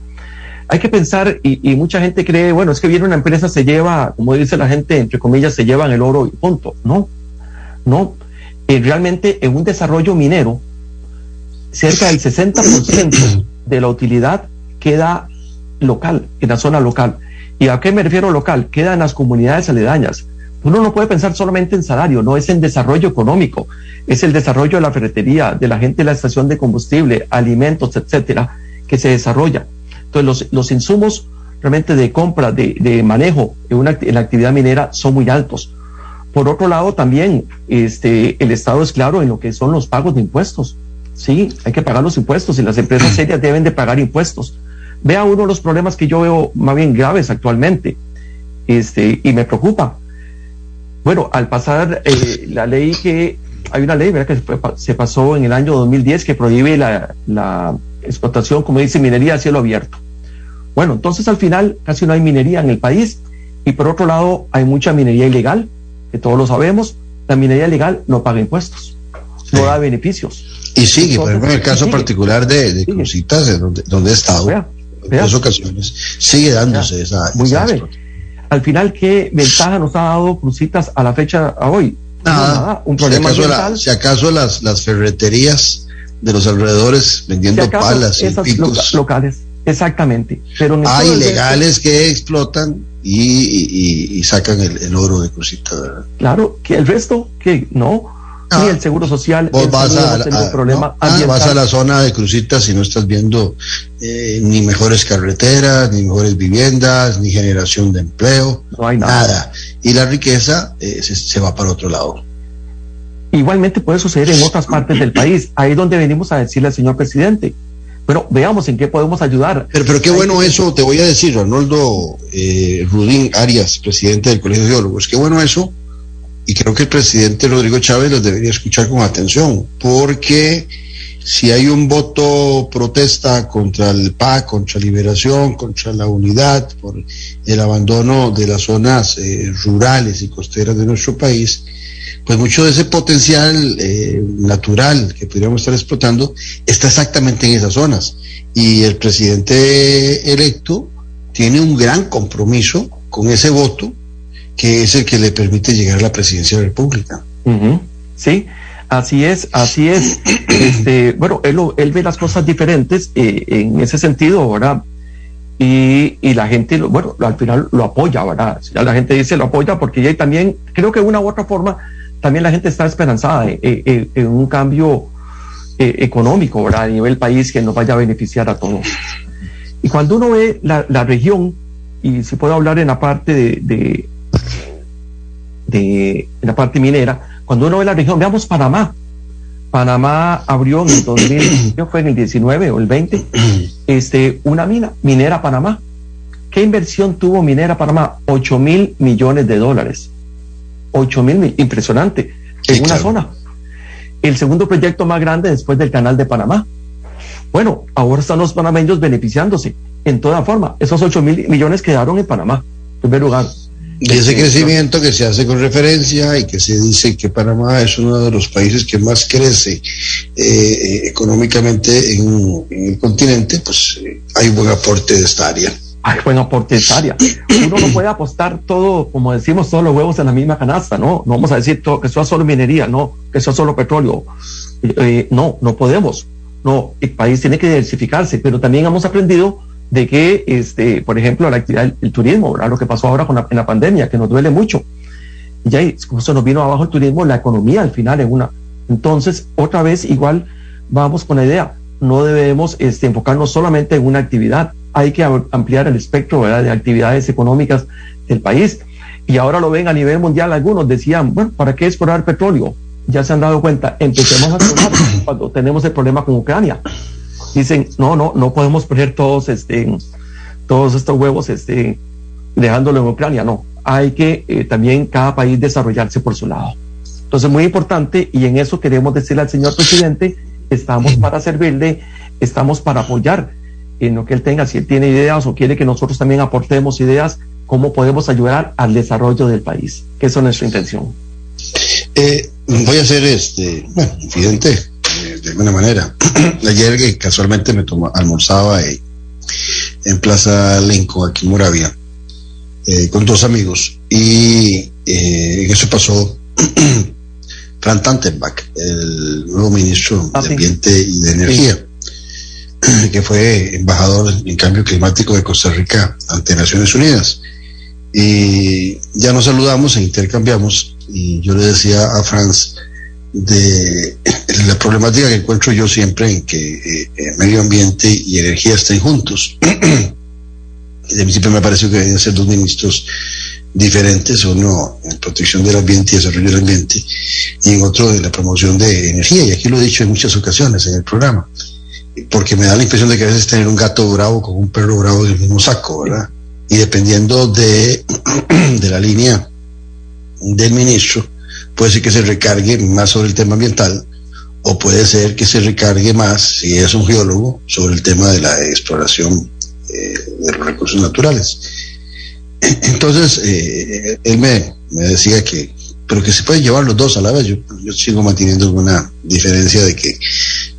hay que pensar, y, mucha gente cree, bueno, es que viene una empresa, se lleva, como dice la gente, entre comillas, se llevan el oro y punto. No, no. Eh, realmente en un desarrollo minero, cerca del 60% de la utilidad queda local, en la zona local. ¿Y a qué me refiero local? Queda en las comunidades aledañas. Uno no puede pensar solamente en salario, no es en desarrollo económico, es el desarrollo de la ferretería, de la gente de la estación de combustible, alimentos, etcétera, que se desarrolla. Entonces, los, insumos realmente de compra, de, manejo en, una, en la actividad minera son muy altos. Por otro lado, también este, el Estado es claro en lo que son los pagos de impuestos. Sí, hay que pagar los impuestos y las empresas serias deben de pagar impuestos. Vea uno de los problemas que yo veo más bien graves actualmente este, y me preocupa. Bueno, al pasar eh, la ley que, hay una ley ¿verdad? que se pasó en el año 2010 que prohíbe la, la explotación, como dice, minería a cielo abierto. Bueno, entonces al final casi no hay minería en el país y por otro lado hay mucha minería ilegal, que todos lo sabemos. La minería ilegal no paga impuestos, no da beneficios. Y sigue, por ejemplo, en el caso particular de, de Crucitas, donde, donde he estado en dos ocasiones, sigue dándose esa. Muy grave. Al final, ¿qué ventaja nos ha dado Crucitas a la fecha a hoy? Nada, un problema si acaso, si acaso las, las ferreterías de los alrededores vendiendo palas y picos. locales Exactamente. Pero Hay ilegales que explotan y, sacan el, oro de cosita. Claro, que el resto, que no. Ni el seguro social, vos vas, a, la, problema ah, vas a la zona de Crucitas y no estás viendo eh, ni mejores carreteras, ni mejores viviendas, ni generación de empleo. No hay nada. Y la riqueza eh, se, se va para otro lado. Igualmente puede suceder en otras partes del país. Ahí es donde venimos a decirle al señor presidente, pero veamos en qué podemos ayudar. Pero, pero qué bueno eso, te voy a decir, Arnoldo eh, Rudín Arias, presidente del Colegio de Geólogos, qué bueno eso, y creo que el presidente Rodrigo Chávez los debería escuchar con atención, porque si hay un voto protesta contra el PAC, contra Liberación, contra la unidad, por el abandono de las zonas eh, rurales y costeras de nuestro país, pues mucho de ese potencial eh, natural que podríamos estar explotando está exactamente en esas zonas. Y el presidente electo tiene un gran compromiso con ese voto que es el que le permite llegar a la presidencia de la República. Sí, así es, así es. este, bueno, él, él ve las cosas diferentes eh, en ese sentido, ¿verdad? y, y, la gente, bueno, al final lo apoya, ¿verdad? La gente dice lo apoya porque ya también, creo que de una u otra forma, también la gente está esperanzada en, en, un cambio eh, económico, ¿verdad? A nivel país que nos vaya a beneficiar a todos. Y cuando uno ve la, la región, y si puedo hablar en la parte de, de, de la parte minera, cuando uno ve la región, veamos Panamá. Panamá abrió en el 2000, fue en el 19 o el 20, este, una mina, Minera Panamá. ¿Qué inversión tuvo Minera Panamá? 8 mil millones de dólares. 8 mil, impresionante, en una zona. El segundo proyecto más grande después del Canal de Panamá. Bueno, ahora están los panameños beneficiándose en toda forma. Esos 8 mil millones quedaron en Panamá, en primer lugar. De ese crecimiento que se hace con referencia y que se dice que Panamá es uno de los países que más crece eh, económicamente en, el continente, pues eh, hay buen aporte de esta área. Hay buen aporte de esta área. Uno no puede apostar todo, como decimos, todos los huevos en la misma canasta, ¿no? No vamos a decir todo, que sea solo minería, no, que sea solo petróleo. Eh, no, no podemos. No, el país tiene que diversificarse, pero también hemos aprendido de que, este, por ejemplo, la actividad, el, turismo, lo que pasó ahora con la, en la pandemia, que nos duele mucho. Y ahí, como se nos vino abajo el turismo, la economía al final es una. Entonces, otra vez, igual vamos con la idea, no debemos este, enfocarnos solamente en una actividad, hay que ampliar el espectro ¿verdad? de actividades económicas del país. Y ahora lo ven a nivel mundial, algunos decían, bueno, ¿para qué explorar petróleo? Ya se han dado cuenta, empecemos a explorar cuando tenemos el problema con Ucrania dicen, no, no, no podemos poner todos, este, todos estos huevos este, dejándolo en Ucrania, no, hay que eh, también cada país desarrollarse por su lado. Entonces, muy importante, y en eso queremos decirle al señor presidente, estamos para servirle, estamos para apoyar en lo que él tenga, si él tiene ideas o quiere que nosotros también aportemos ideas, cómo podemos ayudar al desarrollo del país, que eso es nuestra intención. Eh, voy a ser este, bueno, incidente de alguna manera. Ayer casualmente me tomó, almorzaba en Plaza Lenco, aquí en Moravia, eh, con dos amigos. Y eh, eso pasó Fran Tantenbach, el nuevo ministro ah, de Ambiente y de Energía, que fue embajador en cambio climático de Costa Rica ante Naciones Unidas. Y ya nos saludamos e intercambiamos. Y yo le decía a Franz, de la problemática que encuentro yo siempre en que eh, medio ambiente y energía estén juntos. de principio me pareció que deben ser dos ministros diferentes, uno en protección del ambiente y desarrollo del ambiente, y en otro de la promoción de energía, y aquí lo he dicho en muchas ocasiones en el programa, porque me da la impresión de que a veces tener un gato bravo con un perro bravo del mismo saco, ¿verdad? Y dependiendo de, de la línea del ministro, puede ser que se recargue más sobre el tema ambiental o puede ser que se recargue más, si es un geólogo, sobre el tema de la exploración eh, de los recursos naturales. Entonces, eh, él me, decía que, pero que se pueden llevar los dos a la vez. Yo, yo sigo manteniendo una diferencia de que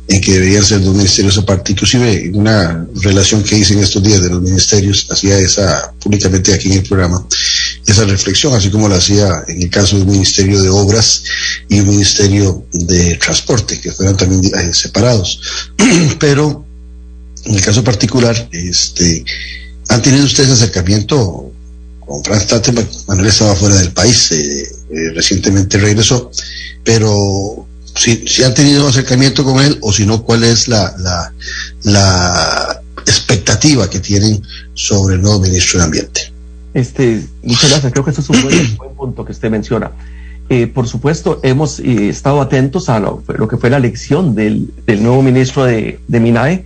en que deberían ser dos ministerios aparte. Inclusive una relación que hice en estos días de los ministerios, hacía esa públicamente aquí en el programa, esa reflexión, así como la hacía en el caso del Ministerio de Obras y el Ministerio de Transporte, que fueran también eh, separados. Pero en el caso particular, este, ¿han tenido ustedes acercamiento con Franz Manuel estaba fuera del país, eh, eh, recientemente regresó, pero si, han tenido acercamiento con él o si no, cuál es la, la, expectativa que tienen sobre el nuevo ministro de Ambiente. Este, muchas gracias, creo que eso es un buen, punto que usted menciona. Eh, por supuesto, hemos eh, estado atentos a lo, que fue la elección del, del nuevo ministro de, de, MINAE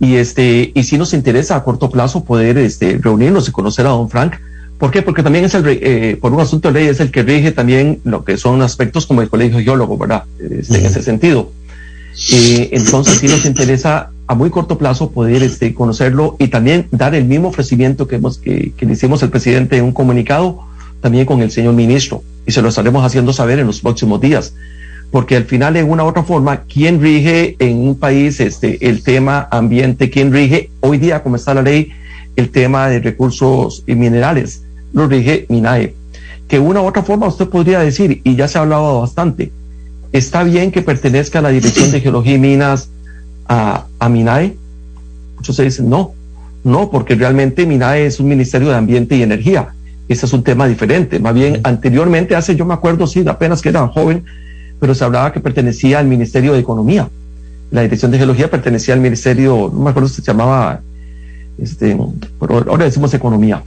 y este y si nos interesa a corto plazo poder este, reunirnos y conocer a don Frank ¿Por qué? Porque también es el, eh, por un asunto de ley, es el que rige también lo que son aspectos como el colegio geólogo, ¿verdad? Este, En ese sentido. Eh, entonces, sí nos interesa a muy corto plazo poder este, conocerlo y también dar el mismo ofrecimiento que, hemos, que, que le hicimos al presidente en un comunicado, también con el señor ministro. Y se lo estaremos haciendo saber en los próximos días. Porque al final, en una u otra forma, ¿quién rige en un país este, el tema ambiente? ¿Quién rige hoy día, como está la ley, el tema de recursos y minerales? Lo rige MINAE. Que una u otra forma usted podría decir, y ya se ha hablado bastante, está bien que pertenezca a la Dirección de Geología y Minas a, a MINAE. Muchos se dicen no, No, porque realmente MINAE es un ministerio de ambiente y energía. Ese es un tema diferente. Más bien, anteriormente, hace, yo me acuerdo, sí, apenas que era joven, pero se hablaba que pertenecía al Ministerio de Economía. La Dirección de Geología pertenecía al Ministerio, no me acuerdo si se llamaba, este, pero ahora decimos Economía.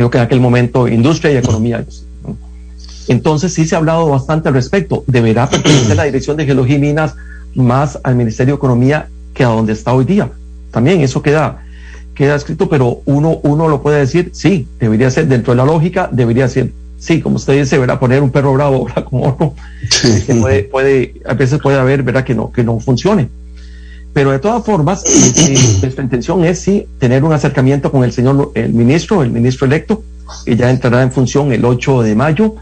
Creo que en aquel momento Industria y Economía. Entonces sí se ha hablado bastante al respecto. Deberá pertenecer la Dirección de Geología y Minas más al Ministerio de Economía que a donde está hoy día. También eso queda, queda escrito, pero uno, uno lo puede decir, sí, debería ser dentro de la lógica, debería ser, sí, como usted dice, verá poner un perro bravo como otro, que puede, puede, a veces puede haber, verá que no, que no funcione. Pero de todas formas, nuestra intención es sí tener un acercamiento con el señor, el ministro, el ministro electo, que ya entrará en función el 8 de mayo,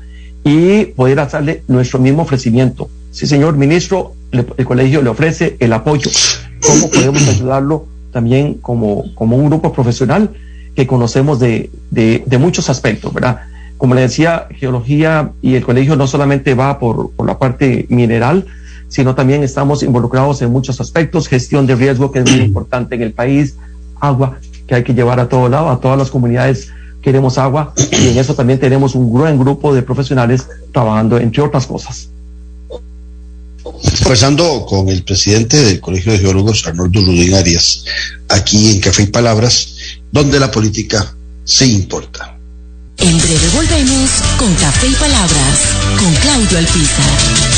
y poder hacerle nuestro mismo ofrecimiento. Sí, señor ministro, el colegio le ofrece el apoyo. ¿Cómo podemos ayudarlo también como, como un grupo profesional que conocemos de, de, de, muchos aspectos, ¿verdad? Como le decía, geología y el colegio no solamente va por, por la parte mineral, sino también estamos involucrados en muchos aspectos, gestión de riesgo que es muy importante en el país, agua que hay que llevar a todo lado, a todas las comunidades queremos agua y en eso también tenemos un buen grupo de profesionales trabajando entre otras cosas. Conversando con el presidente del Colegio de Geólogos, Arnoldo Rudín Arias, aquí en Café y Palabras, donde la política sí importa. En breve volvemos con Café y Palabras, con Claudio Alpizar.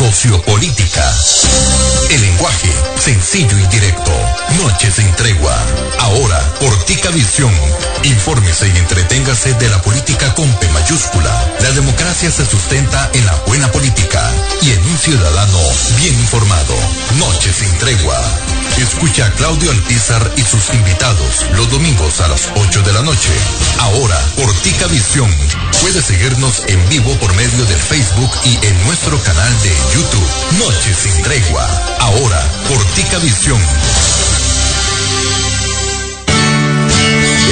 Sociopolítica. El lenguaje sencillo y directo. Noches sin tregua. Ahora, Portica Visión. Infórmese y entreténgase de la política con P mayúscula. La democracia se sustenta en la buena política y en un ciudadano bien informado. Noches sin tregua. Escucha a Claudio Alpizar y sus invitados los domingos a las 8 de la noche. Ahora, Portica Visión. Puede seguirnos en vivo por medio del Facebook y en nuestro canal de YouTube. Noches sin tregua. Ahora, Portica Visión.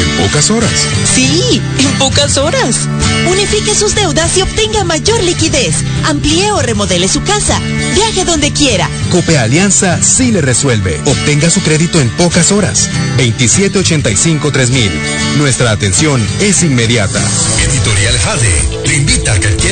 En pocas horas. Sí, en pocas horas. Unifique sus deudas y obtenga mayor liquidez. Amplíe o remodele su casa. Viaje donde quiera. Cope Alianza sí le resuelve. Obtenga su crédito en pocas horas. 2785-3000. Nuestra atención es inmediata. Editorial Jade le invita a que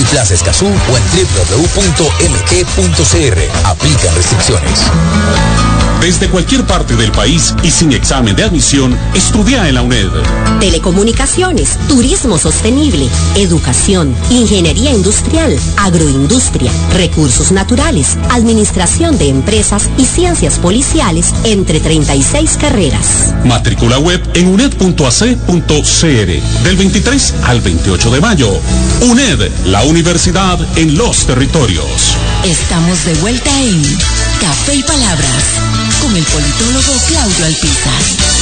Multiplaza Escazú o en www.mg.cr. Aplican restricciones. Desde cualquier parte del país y sin examen de admisión, estudia en la UNED. Telecomunicaciones, turismo sostenible, educación, ingeniería industrial, agroindustria, recursos naturales, administración de empresas y ciencias policiales, entre 36 carreras. Matrícula web en uned.ac.cr del 23 al 28 de mayo. UNED, la universidad en los territorios. Estamos de vuelta en Café y Palabras con el politólogo Claudio Alpizar.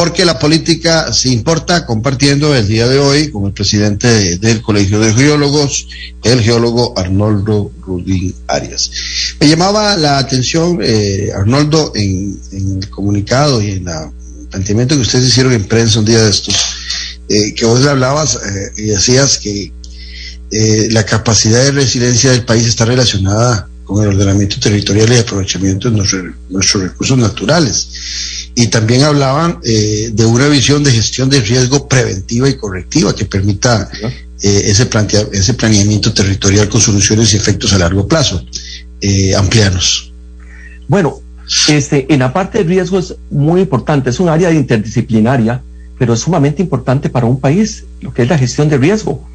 porque la política se importa compartiendo el día de hoy con el presidente del Colegio de Geólogos, el geólogo Arnoldo Rudín Arias. Me llamaba la atención, eh, Arnoldo, en, el comunicado y en el planteamiento que ustedes hicieron en prensa un día de estos, eh, que vos le hablabas eh, y decías que la capacidad de resiliencia del país está relacionada con el ordenamiento territorial y aprovechamiento de nuestros recursos naturales y también hablaban eh, de una visión de gestión de riesgo preventiva y correctiva que permita eh, ese, plantea, ese planeamiento territorial con soluciones y efectos a largo plazo. Eh, amplianos. Bueno, este, en la parte de riesgo es muy importante, es un área interdisciplinaria, pero es sumamente importante para un país, lo que es la gestión de riesgo.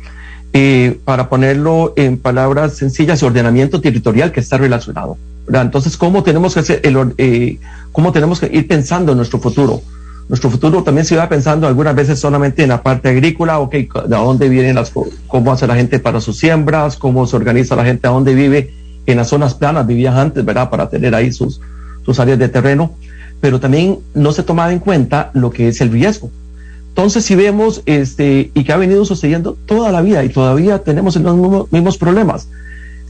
Eh, para ponerlo en palabras sencillas, ordenamiento territorial que está relacionado. Entonces, ¿cómo tenemos que hacer el, eh, cómo tenemos que ir pensando en nuestro futuro? Nuestro futuro también se va pensando algunas veces solamente en la parte agrícola, ok, de dónde vienen las, cómo hace la gente para sus siembras, cómo se organiza la gente, a dónde vive, en las zonas planas vivían antes, ¿verdad? Para tener ahí sus, sus áreas de terreno, pero también no se tomaba en cuenta lo que es el riesgo. Entonces, si vemos, este, y que ha venido sucediendo toda la vida y todavía tenemos los mismos problemas,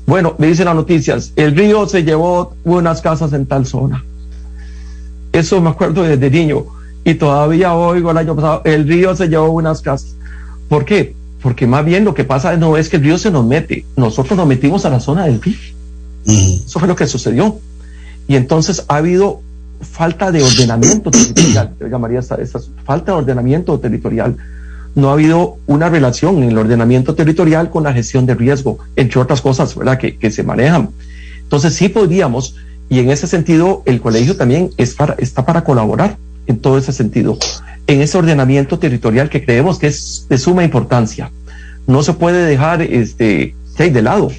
bueno, me dicen las noticias, el río se llevó unas casas en tal zona. Eso me acuerdo desde niño. Y todavía oigo el año pasado, el río se llevó unas casas. ¿Por qué? Porque más bien lo que pasa no es que el río se nos mete, nosotros nos metimos a la zona del río. Eso fue lo que sucedió. Y entonces ha habido falta de ordenamiento territorial, yo llamaría esta falta de ordenamiento territorial no ha habido una relación en el ordenamiento territorial con la gestión de riesgo, entre otras cosas, ¿verdad? Que, que se manejan. Entonces sí podríamos, y en ese sentido el colegio también está para colaborar en todo ese sentido, en ese ordenamiento territorial que creemos que es de suma importancia. No se puede dejar este, de lado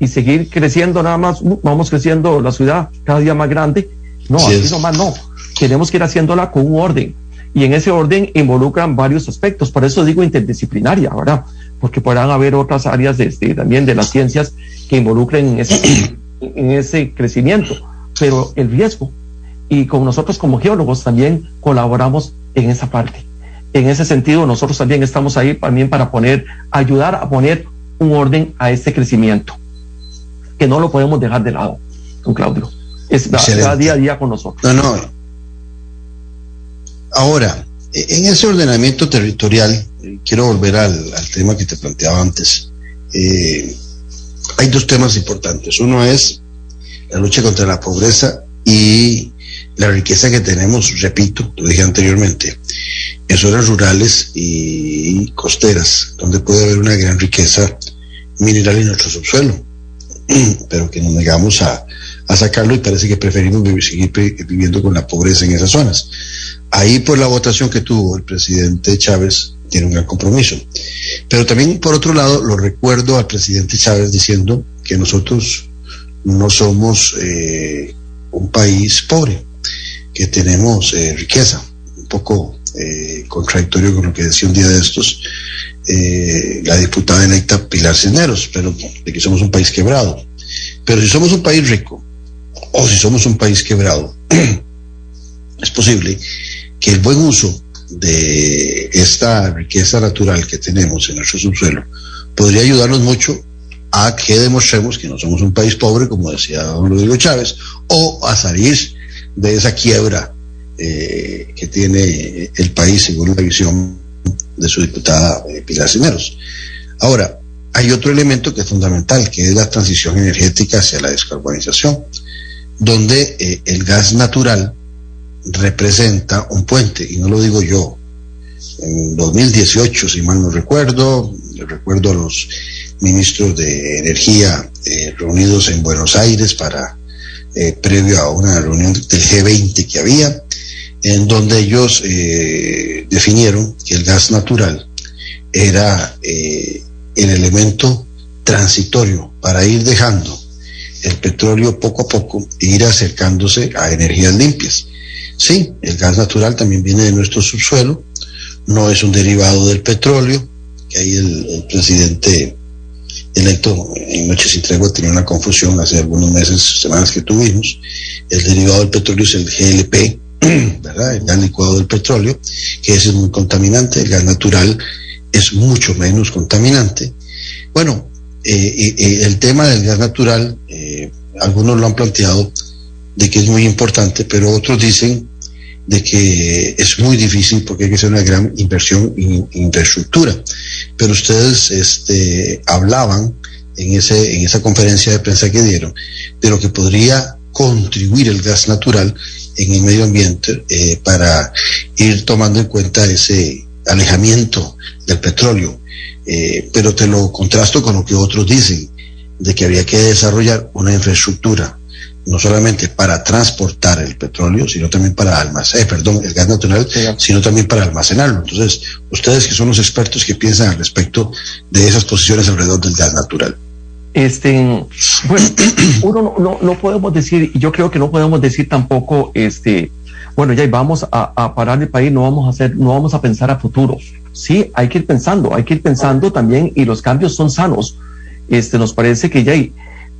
y seguir creciendo nada más, vamos creciendo la ciudad cada día más grande. No, así nomás no. Tenemos que ir haciéndola con un orden y en ese orden involucran varios aspectos. Por eso digo interdisciplinaria, ¿verdad? Porque podrán haber otras áreas de, este, también de las ciencias que involucren en ese, en ese crecimiento. Pero el riesgo, y con nosotros como geólogos también colaboramos en esa parte. En ese sentido, nosotros también estamos ahí también para poner, ayudar a poner un orden a este crecimiento, que no lo podemos dejar de lado, don Claudio. Es va, día a día con nosotros. No, no, Ahora, e-, en ese ordenamiento territorial, eh, quiero volver al, tema que te planteaba antes. Eh, hay dos temas importantes. Uno es la lucha contra la pobreza y la riqueza que tenemos, repito, lo dije anteriormente, en zonas rurales y costeras, donde puede haber una gran riqueza mineral en nuestro subsuelo, pero que nos negamos a, a sacarlo y parece que preferimos seguir viviendo con la pobreza en esas zonas. Ahí por la votación que tuvo el presidente Chávez tiene un gran compromiso. Pero también por otro lado lo recuerdo al presidente Chávez diciendo que nosotros no somos eh, un país pobre, que tenemos eh, riqueza, un poco eh, contradictorio con lo que decía un día de estos la diputada electa Pilar Cisneros, pero de que somos un país quebrado. Pero si somos un país rico, o si somos un país quebrado, es posible que el buen uso de esta riqueza natural que tenemos en nuestro subsuelo podría ayudarnos mucho a que demostremos que no somos un país pobre, como decía don Rodrigo Chávez, o a salir de esa quiebra eh, que tiene el país según la visión de su diputada eh, Pilar Cineros. Ahora, hay otro elemento que es fundamental, que es la transición energética hacia la descarbonización donde eh, el gas natural representa un puente, y no lo digo yo. En 2018, si mal no recuerdo, recuerdo a los ministros de Energía eh, reunidos en Buenos Aires para, eh, previo a una reunión del G20 que había, en donde ellos definieron que el gas natural era el elemento transitorio para ir dejando el petróleo poco a poco ir acercándose a energías limpias. Sí, el gas natural también viene de nuestro subsuelo, no es un derivado del petróleo, que ahí el, presidente electo en Noche Sin Tregua tenía una confusión hace algunos meses, semanas que tuvimos. El derivado del petróleo es el GLP, ¿verdad? El gas licuado del petróleo, que ese es muy contaminante, el gas natural es mucho menos contaminante. Bueno, eh, el tema del gas natural, eh, algunos lo han planteado de que es muy importante, pero otros dicen de que es muy difícil porque hay que hacer una gran inversión en infraestructura. Pero ustedes este, hablaban en, ese, en esa conferencia de prensa que dieron de lo que podría contribuir el gas natural en el medio ambiente eh, para ir tomando en cuenta ese alejamiento del petróleo. Eh, pero te lo contrasto con lo que otros dicen, de que habría que desarrollar una infraestructura no solamente para transportar el petróleo, sino también para almacenar, eh, perdón, el gas natural, sino también para almacenarlo. Entonces, ustedes que son los expertos que piensan al respecto de esas posiciones alrededor del gas natural. Este, bueno, uno no, no, podemos decir, y yo creo que no podemos decir tampoco, este, bueno, ya vamos a, parar el país, no vamos a hacer, no vamos a pensar a futuro. Sí, hay que ir pensando, hay que ir pensando también, y los cambios son sanos. Este, nos parece que ya hay,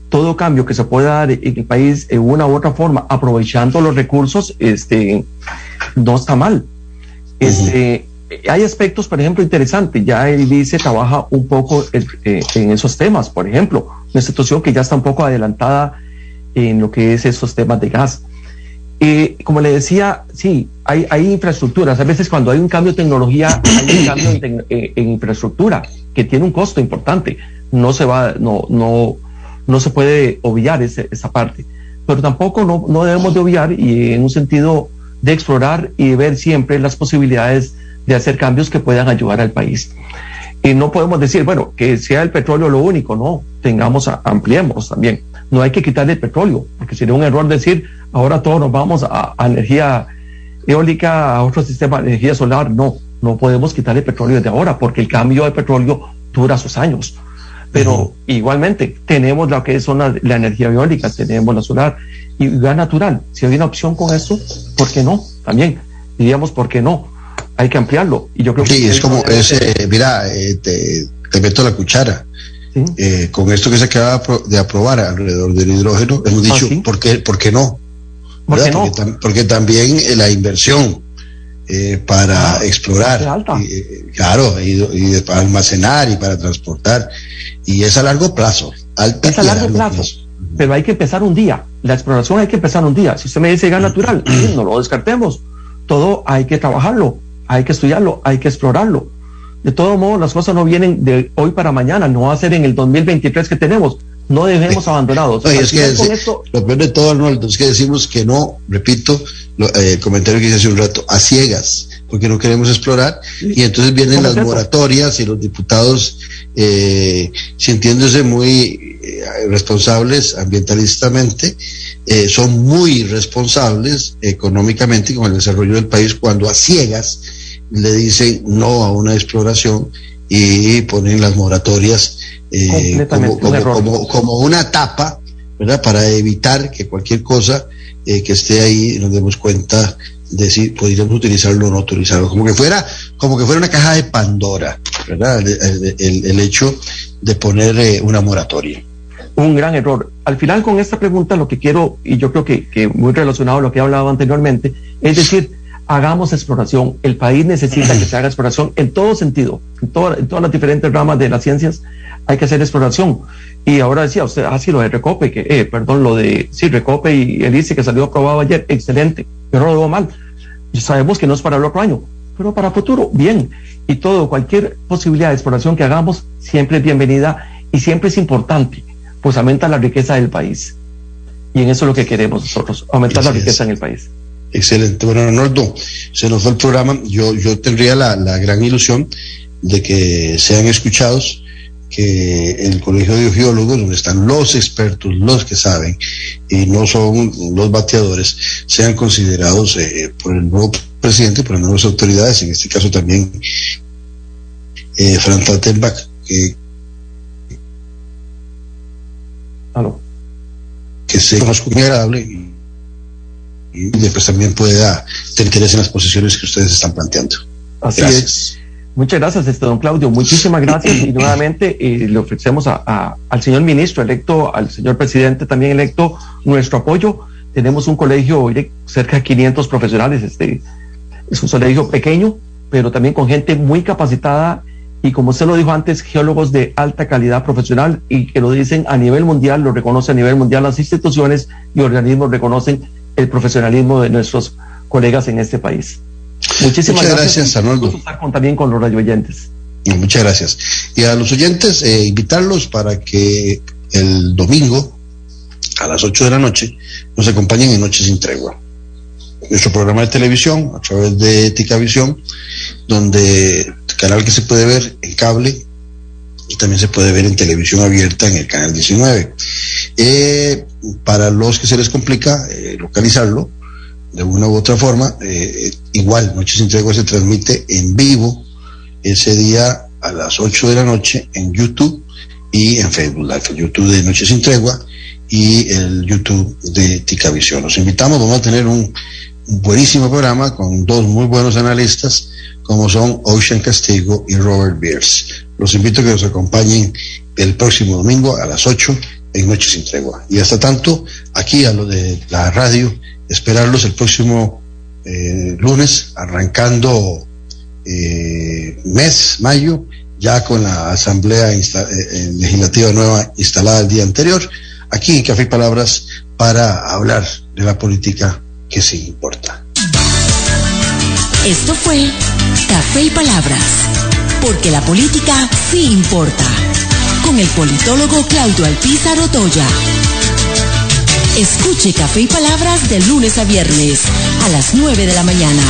todo cambio que se pueda dar en el país en una u otra forma, aprovechando los recursos, este, no está mal. Este, Hay aspectos, por ejemplo, interesantes. Ya él dice, trabaja un poco eh, en esos temas. Por ejemplo, una institución que ya está un poco adelantada en lo que es esos temas de gas. Eh, como le decía, sí, hay, infraestructuras. A veces cuando hay un cambio de tecnología, hay un cambio en, en infraestructura que tiene un costo importante. No se va, no, no, no se puede obviar esa parte. Pero tampoco no, no debemos de obviar y en un sentido de explorar y ver siempre las posibilidades de hacer cambios que puedan ayudar al país. Y no podemos decir, bueno, que sea el petróleo lo único, no, tengamos, ampliemos también. No hay que quitarle el petróleo, porque sería un error decir, ahora todos nos vamos a, energía eólica, a otro sistema de energía solar. No, no podemos quitarle el petróleo desde ahora, porque el cambio de petróleo dura sus años. Pero igualmente tenemos lo que son la, energía eólica, tenemos la solar y gas natural. Si hay una opción con eso, ¿por qué no? También diríamos, ¿por qué no? Hay que ampliarlo. Y yo creo sí, es como, ese mira, eh, te, meto la cuchara. Eh, con esto que se acaba de aprobar alrededor del hidrógeno, hemos dicho, ah, ¿por, qué, ¿por qué no? Porque, porque, también la inversión eh, para ah, explorar, claro, y, para almacenar y para transportar, y es a largo plazo. Alta es a largo, plazo, Pero hay que empezar un día. La exploración hay que empezar un día. Si usted me dice gas natural, no lo descartemos. Todo hay que trabajarlo, hay que estudiarlo, hay que explorarlo. De todo modo, las cosas no vienen de hoy para mañana, no va a ser en el 2023 que tenemos. No dejemos abandonados. es que lo peor de todo, Arnoldo, es que decimos que no, repito, eh, el comentario que hice hace un rato, a ciegas, porque no queremos explorar, y entonces vienen las moratorias y los diputados eh, sintiéndose muy eh, responsables ambientalistamente, son muy responsables económicamente con el desarrollo del país cuando a ciegas le dicen no a una exploración y ponen las moratorias como, como, como, una tapa, ¿verdad? Para evitar que cualquier cosa que esté ahí nos demos cuenta decir, podríamos utilizarlo o no utilizarlo, como que fuera, como que fuera una caja de Pandora, ¿verdad? El, hecho de poner eh, una moratoria. Un gran error. Al final con esta pregunta lo que quiero, y yo creo que, que muy relacionado a lo que he hablado anteriormente, es decir, hagamos exploración. El país necesita que se haga exploración en todo sentido, en, en todas las diferentes ramas de las ciencias hay que hacer exploración. Y ahora decía usted, ah, sí, lo de Recope, que, eh, perdón, lo de, sí, Recope y él dice que salió aprobado ayer, excelente, pero no lo veo mal. Y sabemos que no es para el otro año, pero para futuro, bien. Y todo, cualquier posibilidad de exploración que hagamos, siempre es bienvenida y siempre es importante, pues aumenta la riqueza del país. Y en eso es lo que queremos nosotros, aumentar la riqueza en el país. Excelente. Bueno, Arnoldo, se nos fue el programa. Yo, yo tendría la, la gran ilusión de que sean escuchados que el Colegio de Geólogos, donde están los expertos, los que saben, y no son los bateadores, sean considerados eh, por el nuevo presidente, por las nuevas autoridades, en este caso también eh, Frank que, que sea más agradable y, después también pueda tener interés en las posiciones que ustedes están planteando. Así es. Muchas gracias, este don Claudio. Muchísimas gracias y nuevamente eh, le ofrecemos a, al señor ministro electo, al señor presidente también electo, nuestro apoyo tenemos un colegio de cerca de 500 profesionales, este, es un colegio pequeño, pero también con gente muy capacitada y como usted lo dijo antes, geólogos de alta calidad profesional y que lo dicen a nivel mundial, lo reconoce a nivel mundial, las instituciones y organismos reconocen el profesionalismo de nuestros colegas en este país. Muchísimas Muchas gracias, Arnoldo. también con los radio oyentes. Muchas gracias. Y a los oyentes, eh, invitarlos para que el domingo a las 8 de la noche nos acompañen en Noches sin Tregua. Nuestro programa de televisión a través de Ética Visión, donde canal que se puede ver en cable y también se puede ver en televisión abierta en el canal 19. Eh, para los que se les complica eh, localizarlo de una u otra forma, eh, igual Noches sin Tregua se transmite en vivo ese día a las 8 de la noche en YouTube y en Facebook Live, el YouTube de Noche Sin Tregua y el YouTube de Ticavisión. Los invitamos, vamos a tener un, buenísimo programa con dos muy buenos analistas como son Ocean Castigo y Robert Beers. Los invito a que nos acompañen el próximo domingo a las 8 en Noche Sin Tregua. Y hasta tanto, aquí a lo de la radio, esperarlos el próximo eh, lunes, arrancando eh, mes, mayo, ya con la Asamblea eh, Legislativa Nueva instalada el día anterior, aquí en Café y Palabras, para hablar de la política que sí importa. Esto fue Café y Palabras, porque la política sí importa, el politólogo Claudio Alpizar Otoya. Escuche Café y Palabras de lunes a viernes a las 9 de la mañana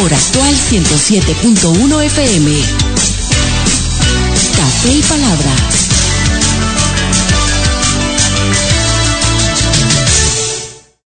por actual 107.1 FM. Café y Palabras